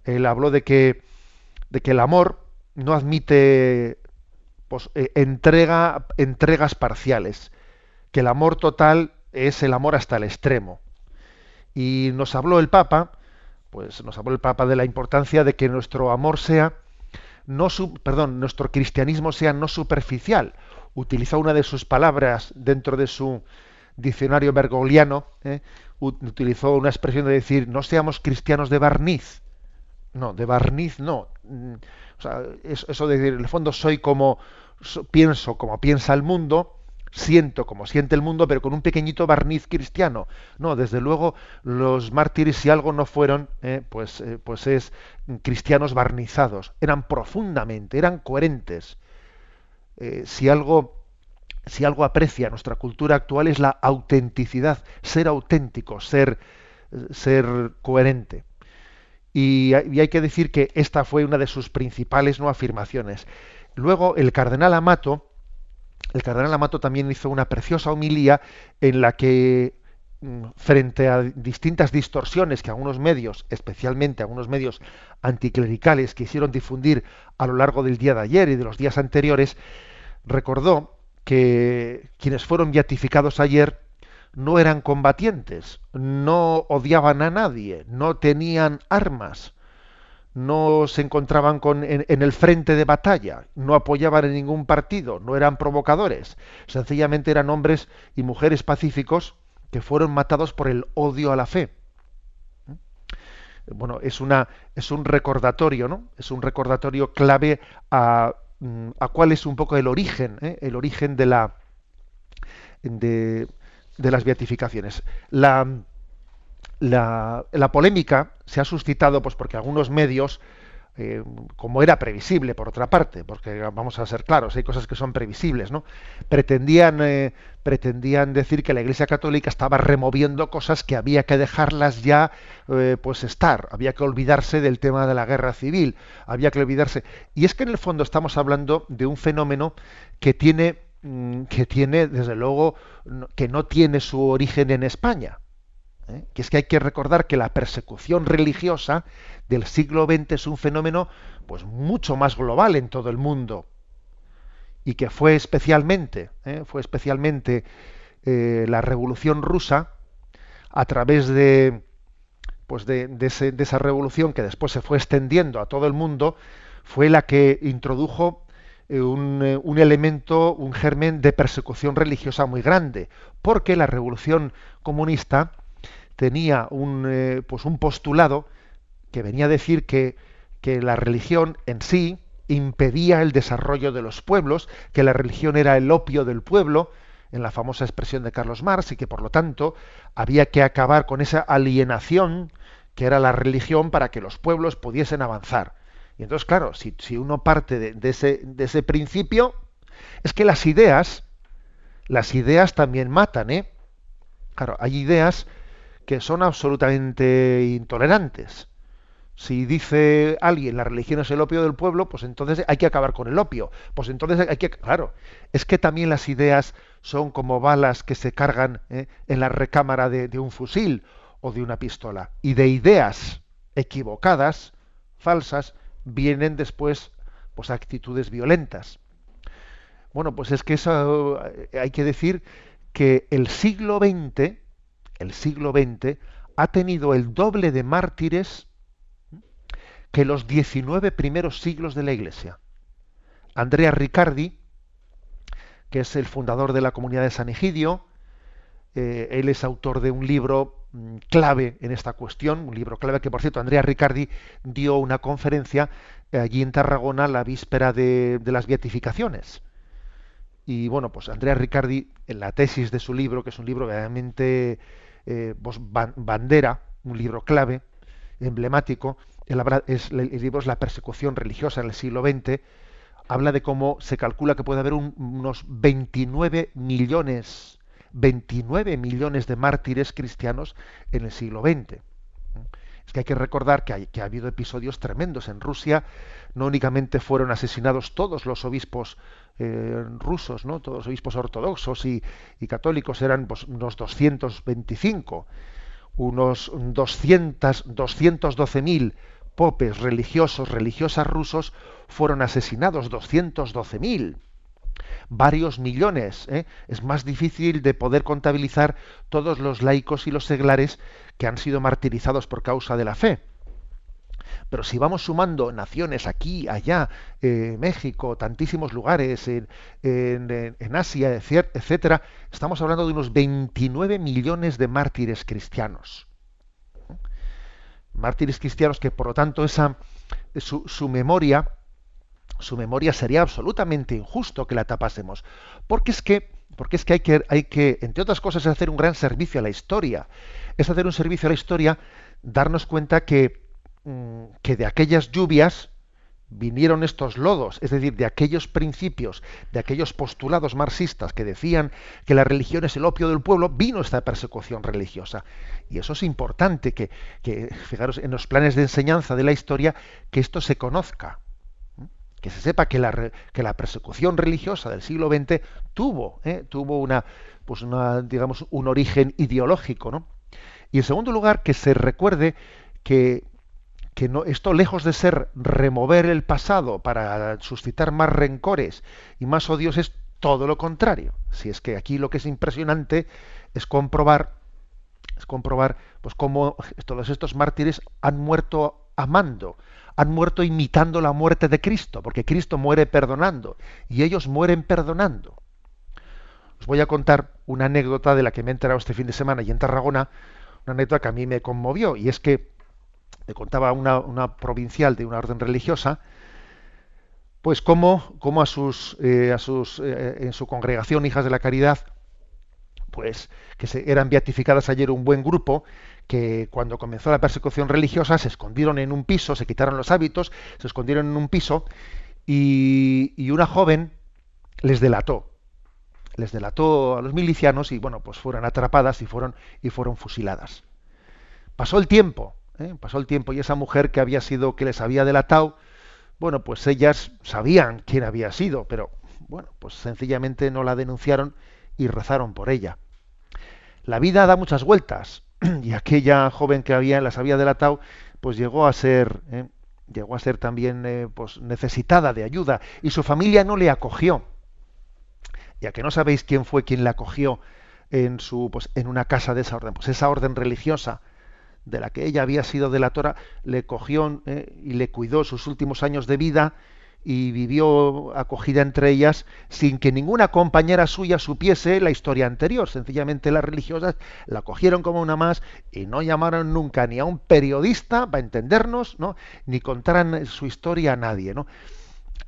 Él habló de que, de que el amor no admite pues, eh, entrega, entregas parciales, que el amor total es el amor hasta el extremo. Y nos habló el Papa, pues nos habló el Papa de la importancia de que nuestro amor sea no su, perdón, nuestro cristianismo sea no superficial. Utilizó una de sus palabras dentro de su diccionario bergoliano, ¿eh? utilizó una expresión de decir, no seamos cristianos de barniz. No, de barniz no. Mm, o sea, eso de decir, en el fondo soy como, pienso como piensa el mundo, siento como siente el mundo, pero con un pequeñito barniz cristiano. No, desde luego los mártires si algo no fueron, ¿eh? pues, eh, pues es cristianos barnizados. Eran profundamente, eran coherentes. si algo si algo aprecia nuestra cultura actual es la autenticidad, ser auténtico, ser, ser coherente. Y, hay que decir que esta fue una de sus principales no afirmaciones. Luego el cardenal Amato, el cardenal Amato también hizo una preciosa homilía en la que mm, frente a distintas distorsiones que algunos medios, especialmente algunos medios anticlericales, quisieron difundir a lo largo del día de ayer y de los días anteriores, recordó que quienes fueron beatificados ayer no eran combatientes, no odiaban a nadie, no tenían armas, no se encontraban con, en, el frente de batalla, no apoyaban en ningún partido, no eran provocadores, sencillamente eran hombres y mujeres pacíficos que fueron matados por el odio a la fe. Bueno, es, una, es un recordatorio, ¿no? Es un recordatorio clave a a cuál es un poco el origen, ¿eh? el origen de la de, las beatificaciones. La, la, polémica se ha suscitado pues porque algunos medios eh, como era previsible por otra parte, porque vamos a ser claros, hay cosas que son previsibles, ¿no? Pretendían, eh, pretendían decir que la Iglesia Católica estaba removiendo cosas que había que dejarlas ya, eh, pues estar, había que olvidarse del tema de la guerra civil, había que olvidarse. Y es que en el fondo estamos hablando de un fenómeno que tiene, mm, que tiene, desde luego, que no tiene su origen en España. Que es que hay que recordar que la persecución religiosa del siglo XX es un fenómeno pues mucho más global en todo el mundo. Y que fue especialmente ¿eh? fue especialmente eh, la revolución rusa a través de pues de, esa revolución que después se fue extendiendo a todo el mundo fue la que introdujo eh, un, un, elemento, un germen de persecución religiosa muy grande, porque la revolución comunista tenía un, pues un postulado que venía a decir que, que la religión en sí impedía el desarrollo de los pueblos, que la religión era el opio del pueblo, en la famosa expresión de Carlos Marx, y que por lo tanto había que acabar con esa alienación que era la religión para que los pueblos pudiesen avanzar. Y entonces, claro, si, si uno parte de, de, ese, de ese principio, es que las ideas, las ideas también matan, ¿eh? Claro, hay ideas que son absolutamente intolerantes si dice alguien la religión es el opio del pueblo, pues entonces hay que acabar con el opio. Pues entonces hay que, claro, es que también las ideas son como balas que se cargan ¿eh? en la recámara de, de, un fusil o de una pistola. Y de ideas equivocadas, falsas, vienen después pues actitudes violentas. Bueno, pues es que eso eh, hay que decir que el siglo XX, el siglo XX ha tenido el doble de mártires que los 19 primeros siglos de la Iglesia. Andrea Riccardi, que es el fundador de la comunidad de San Egidio, eh, él es autor de un libro mm, clave en esta cuestión, un libro clave que, por cierto, Andrea Riccardi dio una conferencia eh, allí en Tarragona la víspera de, las beatificaciones. Y bueno, pues Andrea Riccardi, en la tesis de su libro, que es un libro realmente eh, bandera, un libro clave, emblemático, el libro es La persecución religiosa en el siglo XX, habla de cómo se calcula que puede haber unos 29 millones, 29 millones de mártires cristianos en el siglo XX. Es que hay que recordar que, hay, que ha habido episodios tremendos. En Rusia no únicamente fueron asesinados todos los obispos eh, rusos, ¿no? todos los obispos ortodoxos y, católicos, eran pues, unos 225 unos 200, 212.000 popes religiosos, religiosas rusos fueron asesinados, 212.000. Varios millones. ¿eh? Es más difícil de poder contabilizar todos los laicos y los seglares que han sido martirizados por causa de la fe. Pero si vamos sumando naciones aquí, allá, eh, México, tantísimos lugares, en, en, Asia, etcétera, estamos hablando de unos 29 millones de mártires cristianos. Mártires cristianos que, por lo tanto, esa, su, su memoria, su memoria sería absolutamente injusto que la tapásemos. Porque es que, porque es que hay que, hay que, entre otras cosas, hacer un gran servicio a la historia. Es hacer un servicio a la historia, darnos cuenta que Mm, que de aquellas lluvias vinieron estos lodos, es decir, de aquellos principios, de aquellos postulados marxistas que decían que la religión es el opio del pueblo, vino esta persecución religiosa. Y eso es importante, que, fijaros, en los planes de enseñanza de la historia, que esto se conozca, que se sepa que la, que la persecución religiosa del siglo XX tuvo, ¿eh? tuvo una, pues una, digamos, un origen ideológico, ¿no? Y en segundo lugar, que se recuerde que que no, esto lejos de ser remover el pasado para suscitar más rencores y más odios es todo lo contrario. Si es que aquí lo que es impresionante es comprobar es comprobar pues cómo todos estos mártires han muerto amando, han muerto imitando la muerte de Cristo, porque Cristo muere perdonando y ellos mueren perdonando. Os voy a contar una anécdota de la que me he enterado este fin de semana y en Tarragona, una anécdota que a mí me conmovió y es que me contaba una, provincial de una orden religiosa, pues cómo, cómo a sus, eh, a sus eh, en su congregación Hijas de la Caridad, pues que se, eran beatificadas ayer un buen grupo, que cuando comenzó la persecución religiosa se escondieron en un piso, se quitaron los hábitos, se escondieron en un piso y, una joven les delató. Les delató a los milicianos y bueno, pues fueron atrapadas y fueron, y fueron fusiladas. Pasó el tiempo, ¿eh? pasó el tiempo y esa mujer que había sido, que les había delatado, bueno, pues ellas sabían quién había sido, pero bueno, pues sencillamente no la denunciaron y rezaron por ella. La vida da muchas vueltas y aquella joven que había, las había delatado, pues llegó a ser, ¿eh? llegó a ser también eh, pues necesitada de ayuda y su familia no le acogió. Ya que no sabéis quién fue quien la acogió en su, pues, en una casa de esa orden, pues esa orden religiosa de la que ella había sido delatora, le cogió ¿eh? y le cuidó sus últimos años de vida y vivió acogida entre ellas sin que ninguna compañera suya supiese la historia anterior. Sencillamente las religiosas la cogieron como una más y no llamaron nunca ni a un periodista para entendernos, ¿no? ni contaran su historia a nadie. ¿no?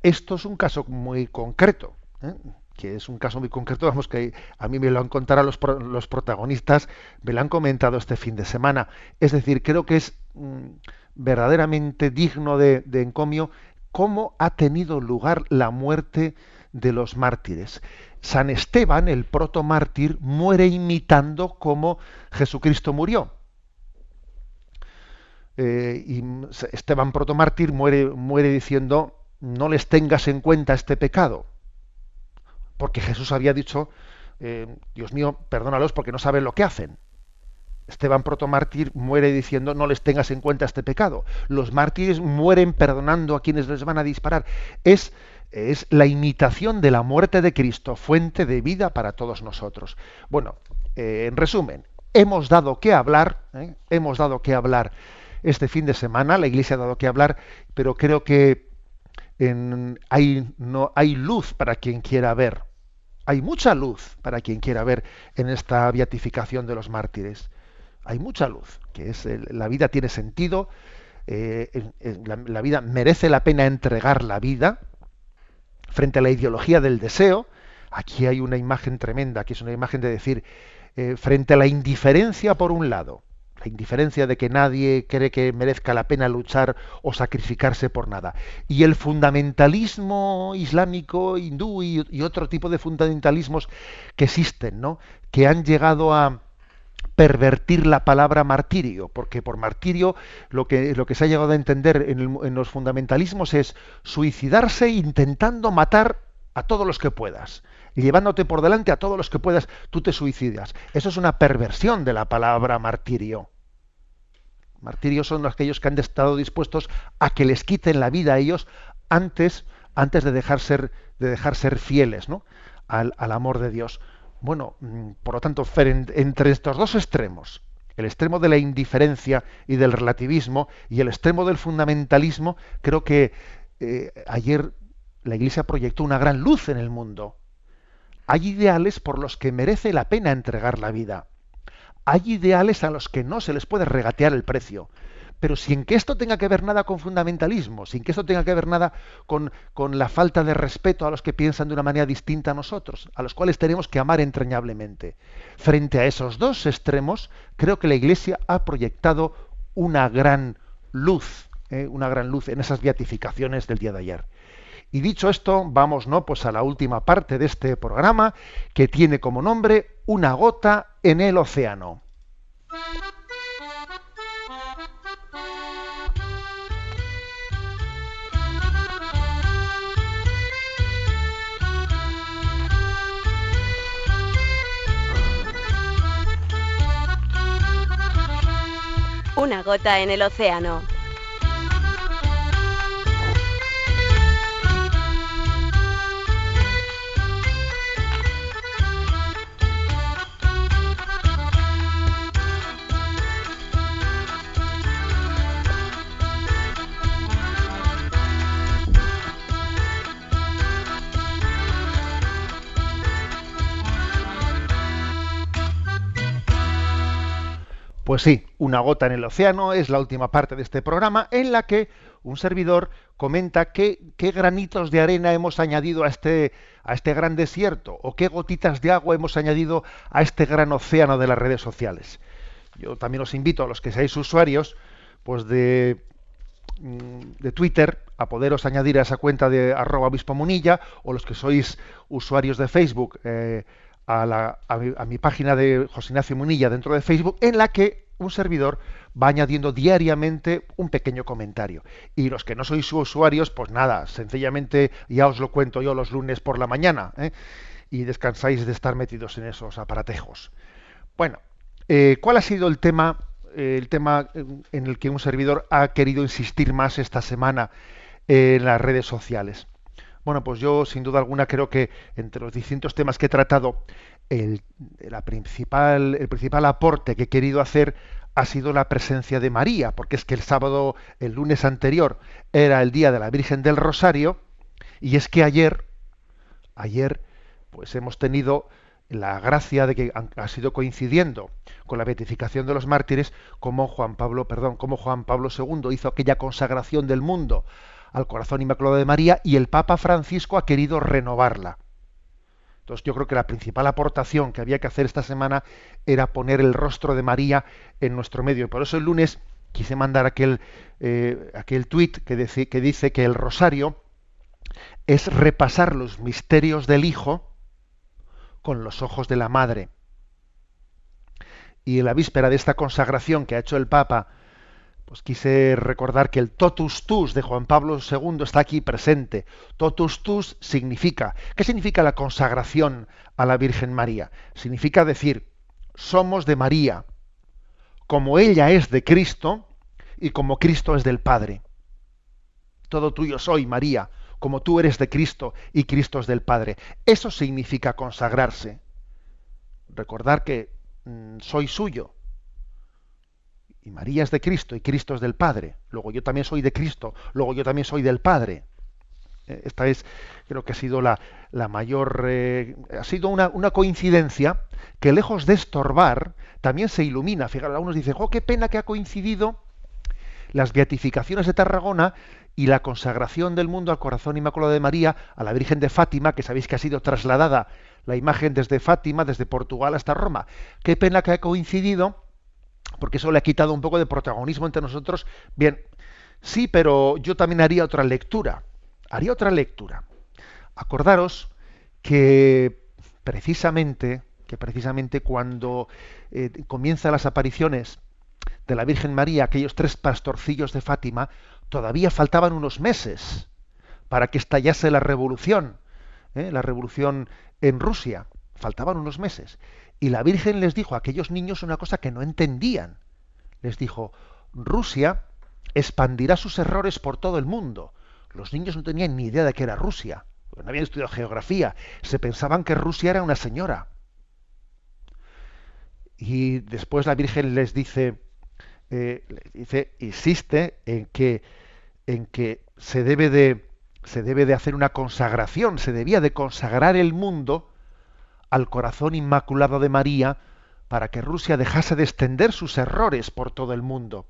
Esto es un caso muy concreto. ¿eh? que es un caso muy concreto, vamos que a mí me lo han contado los, los protagonistas, me lo han comentado este fin de semana. Es decir, creo que es mm, verdaderamente digno de encomio cómo ha tenido lugar la muerte de los mártires. San Esteban, el protomártir, muere imitando cómo Jesucristo murió. Eh, y Esteban protomártir muere, muere diciendo, no les tengas en cuenta este pecado. Porque Jesús había dicho, eh, Dios mío, perdónalos porque no saben lo que hacen. Esteban protomártir muere diciendo no les tengas en cuenta este pecado. Los mártires mueren perdonando a quienes les van a disparar. Es, es la imitación de la muerte de Cristo, fuente de vida para todos nosotros. Bueno, eh, en resumen, hemos dado que hablar, ¿eh? hemos dado que hablar este fin de semana, la Iglesia ha dado que hablar, pero creo que hay, no, hay luz para quien quiera ver. Hay mucha luz para quien quiera ver en esta beatificación de los mártires hay mucha luz, que es la vida tiene sentido, eh, la, vida merece la pena entregar la vida frente a la ideología del deseo. Aquí hay una imagen tremenda, que es una imagen de decir, eh, frente a la indiferencia por un lado, la indiferencia de que nadie cree que merezca la pena luchar o sacrificarse por nada. Y el fundamentalismo islámico, hindú y, y otro tipo de fundamentalismos que existen, ¿no? que han llegado a, pervertir la palabra martirio, porque por martirio lo que, lo que se ha llegado a entender en, los fundamentalismos es suicidarse intentando matar a todos los que puedas, llevándote por delante a todos los que puedas, tú te suicidas. Eso es una perversión de la palabra martirio. Martirio son aquellos que han estado dispuestos a que les quiten la vida a ellos antes, antes de dejar ser, de dejar ser fieles ¿no? al amor de Dios. Bueno, mm, por lo tanto, entre estos dos extremos, el extremo de la indiferencia y del relativismo y el extremo del fundamentalismo, creo que eh, ayer la Iglesia proyectó una gran luz en el mundo. Hay ideales por los que merece la pena entregar la vida. Hay ideales a los que no se les puede regatear el precio pero sin que esto tenga que ver nada con fundamentalismo, sin que esto tenga que ver nada con, la falta de respeto a los que piensan de una manera distinta a nosotros, a los cuales tenemos que amar entrañablemente. Frente a esos dos extremos, creo que la Iglesia ha proyectado una gran luz, ¿eh? una gran luz en esas beatificaciones del día de ayer. Y dicho esto, vamos ¿no? pues a la última parte de este programa, que tiene como nombre Una gota en el océano. Una gota en el océano. Pues sí, una gota en el océano es la última parte de este programa en la que un servidor comenta qué, granitos de arena hemos añadido a este, a este gran desierto o qué gotitas de agua hemos añadido a este gran océano de las redes sociales. yo también os invito a los que seáis usuarios, pues de, mm, de Twitter, a poderos añadir a esa cuenta de arroba obispo munilla, o los que sois usuarios de Facebook, eh, a, la, a, mi, a, mi, página de José Ignacio Munilla dentro de Facebook, en la que un servidor va añadiendo diariamente un pequeño comentario. Y los que no sois usuarios, pues nada, sencillamente ya os lo cuento yo los lunes por la mañana, ¿eh? y descansáis de estar metidos en esos aparatejos. Bueno, eh, ¿cuál ha sido el tema, eh, el tema en el que un servidor ha querido insistir más esta semana en las redes sociales? Bueno, pues yo sin duda alguna creo que entre los distintos temas que he tratado, el, la principal, el principal aporte que he querido hacer ha sido la presencia de María, porque es que el sábado, el lunes anterior, era el día de la Virgen del Rosario, y es que ayer, ayer, pues hemos tenido la gracia de que ha sido coincidiendo con la beatificación de los mártires, como Juan Pablo, perdón, como Juan Pablo II hizo aquella consagración del mundo al corazón inmaculado de María y el Papa Francisco ha querido renovarla. Entonces yo creo que la principal aportación que había que hacer esta semana era poner el rostro de María en nuestro medio. Por eso el lunes quise mandar aquel, eh, aquel tuit que, dice, que dice que el rosario es repasar los misterios del Hijo con los ojos de la Madre. Y en la víspera de esta consagración que ha hecho el Papa pues quise recordar que el totus tus de Juan Pablo II está aquí presente. Totus tus significa, ¿qué significa la consagración a la Virgen María? Significa decir, somos de María, como ella es de Cristo y como Cristo es del Padre. Todo tuyo soy, María, como tú eres de Cristo y Cristo es del Padre. Eso significa consagrarse. Recordar que mm, soy suyo, y María es de Cristo y Cristo es del Padre. Luego yo también soy de Cristo, luego yo también soy del Padre. Eh, esta es, creo que ha sido la, mayor, eh, ha sido una, una, coincidencia que lejos de estorbar, también se ilumina. Fíjate, algunos dicen, oh, qué pena que ha coincidido las beatificaciones de Tarragona y la consagración del mundo al corazón inmaculado de María, a la Virgen de Fátima, que sabéis que ha sido trasladada la imagen desde Fátima, desde Portugal hasta Roma. Qué pena que ha coincidido porque eso le ha quitado un poco de protagonismo entre nosotros. Bien, sí, pero yo también haría otra lectura. Haría otra lectura. Acordaros que precisamente, que precisamente cuando eh, comienzan las apariciones de la Virgen María, aquellos tres pastorcillos de Fátima, todavía faltaban unos meses para que estallase la revolución, ¿eh? la revolución en Rusia. Faltaban unos meses. Y la Virgen les dijo a aquellos niños una cosa que no entendían. Les dijo, Rusia expandirá sus errores por todo el mundo. Los niños no tenían ni idea de que era Rusia, no habían estudiado geografía, se pensaban que Rusia era una señora. Y después la Virgen les dice, eh, dice, insiste en que, en que se debe de se debe de hacer una consagración, se debía de consagrar el mundo al corazón inmaculado de María para que Rusia dejase de extender sus errores por todo el mundo.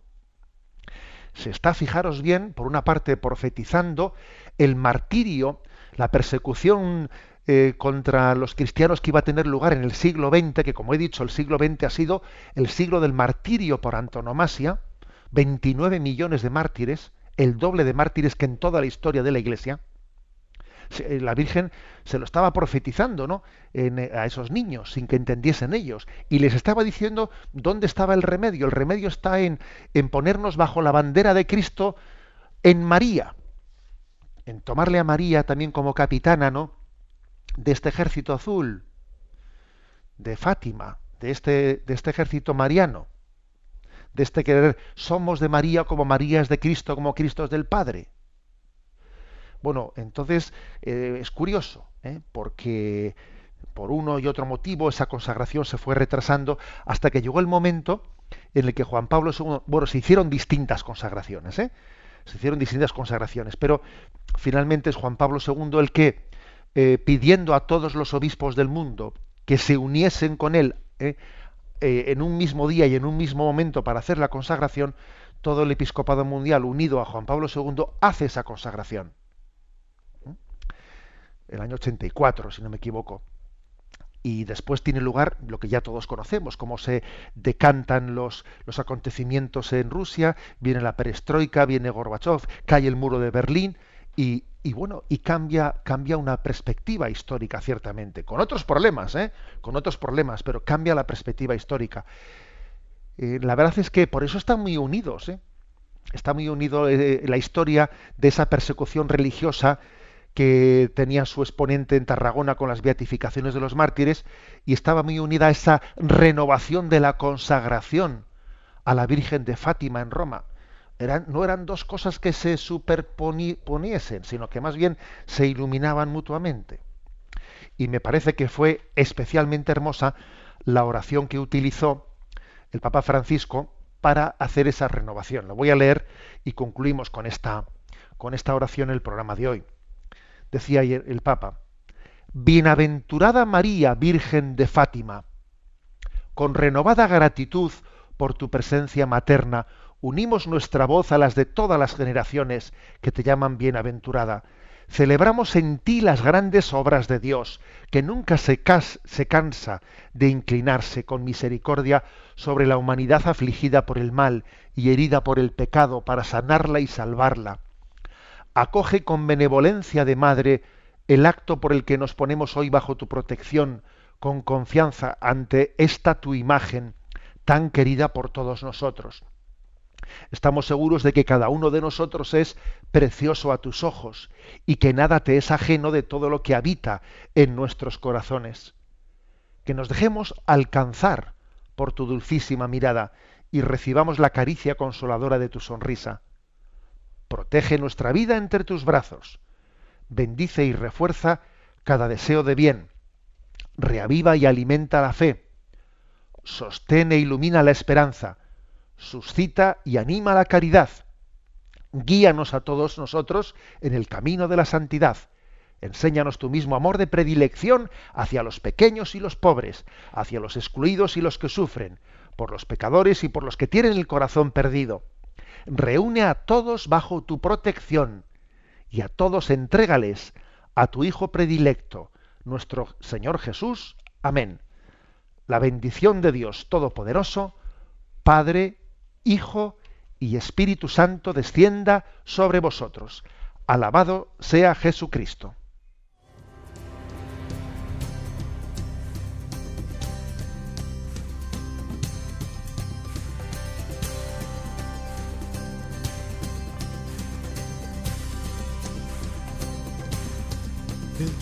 Se está, fijaros bien, por una parte profetizando el martirio, la persecución eh, contra los cristianos que iba a tener lugar en el siglo XX, que como he dicho, el siglo XX ha sido el siglo del martirio por antonomasia, 29 millones de mártires, el doble de mártires que en toda la historia de la Iglesia. Eh, la Virgen se lo estaba profetizando ¿no? Eh, a esos niños sin que entendiesen ellos y les estaba diciendo dónde estaba el remedio. El remedio está en, en ponernos bajo la bandera de Cristo en María, en tomarle a María también como capitana ¿no? de este ejército azul, de Fátima, de este, de este ejército mariano, de este querer, somos de María como María es de Cristo, como Cristo es del Padre. Bueno, entonces eh, es curioso, ¿eh? porque por uno y otro motivo esa consagración se fue retrasando hasta que llegó el momento en el que Juan Pablo II, bueno, se hicieron distintas consagraciones, ¿eh? se hicieron distintas consagraciones, pero finalmente es Juan Pablo II el que, pidiendo a todos los obispos del mundo que se uniesen con él en un mismo día y en un mismo momento para hacer la consagración, todo el episcopado mundial unido a Juan Pablo II hace esa consagración el año 84, si no me equivoco. y después tiene lugar lo que ya todos conocemos, cómo se decantan los, los acontecimientos en Rusia, viene la perestroika, viene Gorbachev, cae el muro de Berlín y, y bueno, y cambia, cambia una perspectiva histórica, ciertamente, con otros problemas, ¿eh? con otros problemas, pero cambia la perspectiva histórica. Eh, la verdad es que por eso están muy unidos, ¿eh? está muy unido eh, la historia de esa persecución religiosa que tenía su exponente en Tarragona con las beatificaciones de los mártires y estaba muy unida a esa renovación de la consagración a la Virgen de Fátima en Roma. No eran dos cosas que se superponiesen, sino que más bien se iluminaban mutuamente. Y me parece que fue especialmente hermosa la oración que utilizó el Papa Francisco para hacer esa renovación. Lo voy a leer y concluimos con esta, con esta oración el programa de hoy decía ayer el Papa, Bienaventurada María, Virgen de Fátima, con renovada gratitud por tu presencia materna, unimos nuestra voz a las de todas las generaciones que te llaman bienaventurada. Celebramos en ti las grandes obras de Dios, que nunca se, se cansa de inclinarse con misericordia sobre la humanidad afligida por el mal y herida por el pecado para sanarla y salvarla acoge con benevolencia de madre el acto por el que nos ponemos hoy bajo tu protección, con confianza ante esta tu imagen, tan querida por todos nosotros. Estamos seguros de que cada uno de nosotros es precioso a tus ojos y que nada te es ajeno de todo lo que habita en nuestros corazones. Que nos dejemos alcanzar por tu dulcísima mirada y recibamos la caricia consoladora de tu sonrisa. Protege nuestra vida entre tus brazos. Bendice y refuerza cada deseo de bien. Reaviva y alimenta la fe. Sostén e ilumina la esperanza. Suscita y anima la caridad. Guíanos a todos nosotros en el camino de la santidad. Enséñanos tu mismo amor de predilección hacia los pequeños y los pobres, hacia los excluidos y los que sufren, por los pecadores y por los que tienen el corazón perdido reúne a todos bajo tu protección y a todos entrégales a tu Hijo predilecto, nuestro Señor Jesús. Amén. La bendición de Dios Todopoderoso, Padre, Hijo y Espíritu Santo descienda sobre vosotros. Alabado sea Jesucristo.